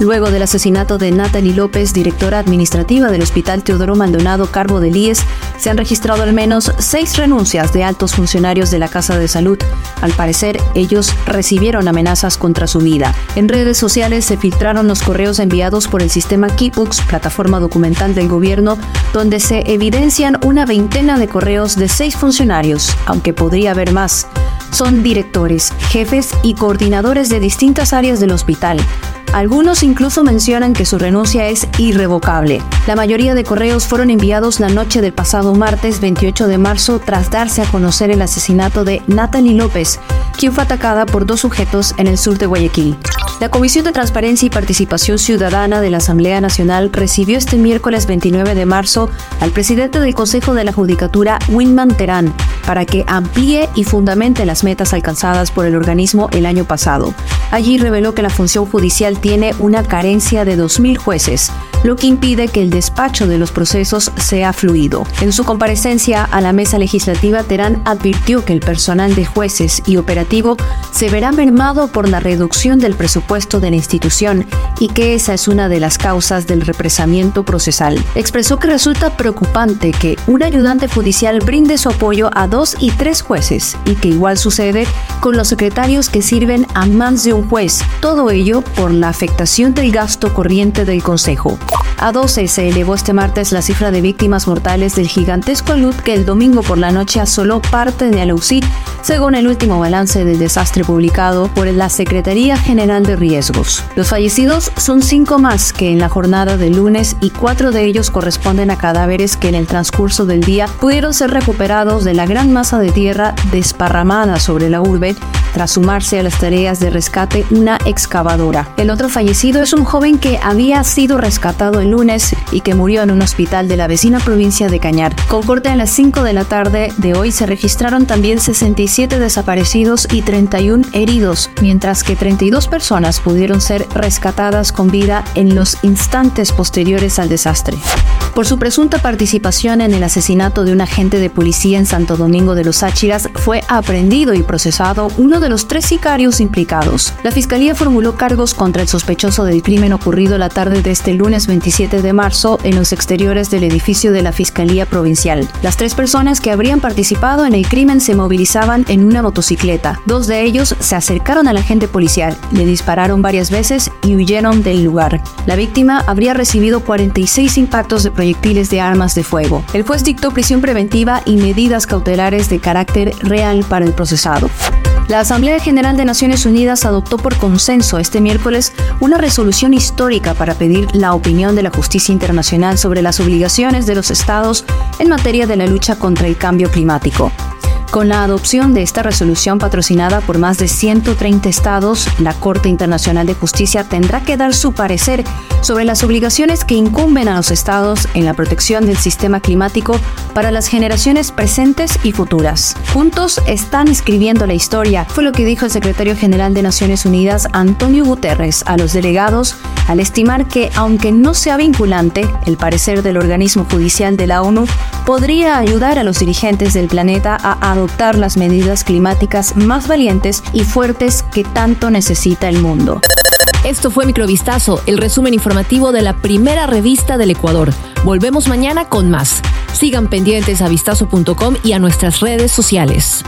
Luego del asesinato de Natalie López, directora administrativa del Hospital Teodoro Maldonado Carbo de Líes, se han registrado al menos seis renuncias de altos funcionarios de la Casa de Salud. Al parecer, ellos recibieron amenazas contra su vida. En redes sociales se filtraron los correos enviados por el sistema Keybooks, plataforma documental del gobierno, donde se evidencian una veintena de correos de seis funcionarios, aunque podría haber más. Son directores, jefes y coordinadores de distintas áreas del hospital. Algunos incluso mencionan que su renuncia es irrevocable. La mayoría de correos fueron enviados la noche del pasado martes 28 de marzo tras darse a conocer el asesinato de Natalie López, quien fue atacada por dos sujetos en el sur de Guayaquil. La Comisión de Transparencia y Participación Ciudadana de la Asamblea Nacional recibió este miércoles 29 de marzo al presidente del Consejo de la Judicatura, Winman Terán, para que amplíe y fundamente las metas alcanzadas por el organismo el año pasado. Allí reveló que la función judicial tiene una carencia de 2.000 jueces, lo que impide que el despacho de los procesos sea fluido. En su comparecencia a la mesa legislativa, Terán advirtió que el personal de jueces y operativo se verá mermado por la reducción del presupuesto de la institución y que esa es una de las causas del represamiento procesal. Expresó que resulta preocupante que un ayudante judicial brinde su apoyo a dos y tres jueces y que igual sucede con los secretarios que sirven a más de un juez, todo ello por la afectación del gasto corriente del Consejo. A 12 se elevó este martes la cifra de víctimas mortales del gigantesco alud que el domingo por la noche asoló parte de Aleusí, según el último balance del desastre publicado por la Secretaría General de Riesgos. Los fallecidos son cinco más que en la jornada del lunes y cuatro de ellos corresponden a cadáveres que en el transcurso del día pudieron ser recuperados de la gran masa de tierra desparramada sobre la urbe tras sumarse a las tareas de rescate una excavadora. El otro fallecido es un joven que había sido rescatado el lunes y que murió en un hospital de la vecina provincia de Cañar. Con corte a las 5 de la tarde de hoy se registraron también 67 desaparecidos y 31 heridos, mientras que 32 personas pudieron ser rescatadas con vida en los instantes posteriores al desastre. Por su presunta participación en el asesinato de un agente de policía en Santo Domingo de los Áchiras, fue aprendido y procesado de los tres sicarios implicados. La fiscalía formuló cargos contra el sospechoso del crimen ocurrido la tarde de este lunes 27 de marzo en los exteriores del edificio de la Fiscalía Provincial. Las tres personas que habrían participado en el crimen se movilizaban en una motocicleta. Dos de ellos se acercaron al agente policial, le dispararon varias veces y huyeron del lugar. La víctima habría recibido 46 impactos de proyectiles de armas de fuego. El juez dictó prisión preventiva y medidas cautelares de carácter real para el procesado. La Asamblea General de Naciones Unidas adoptó por consenso este miércoles una resolución histórica para pedir la opinión de la justicia internacional sobre las obligaciones de los estados en materia de la lucha contra el cambio climático. Con la adopción de esta resolución patrocinada por más de 130 estados, la Corte Internacional de Justicia tendrá que dar su parecer sobre las obligaciones que incumben a los estados en la protección del sistema climático para las generaciones presentes y futuras. Juntos están escribiendo la historia, fue lo que dijo el secretario general de Naciones Unidas, Antonio Guterres, a los delegados al estimar que, aunque no sea vinculante, el parecer del organismo judicial de la ONU podría ayudar a los dirigentes del planeta a adoptar las medidas climáticas más valientes y fuertes que tanto necesita el mundo. Esto fue Microvistazo, el resumen informativo de la primera revista del Ecuador. Volvemos mañana con más. Sigan pendientes a vistazo.com y a nuestras redes sociales.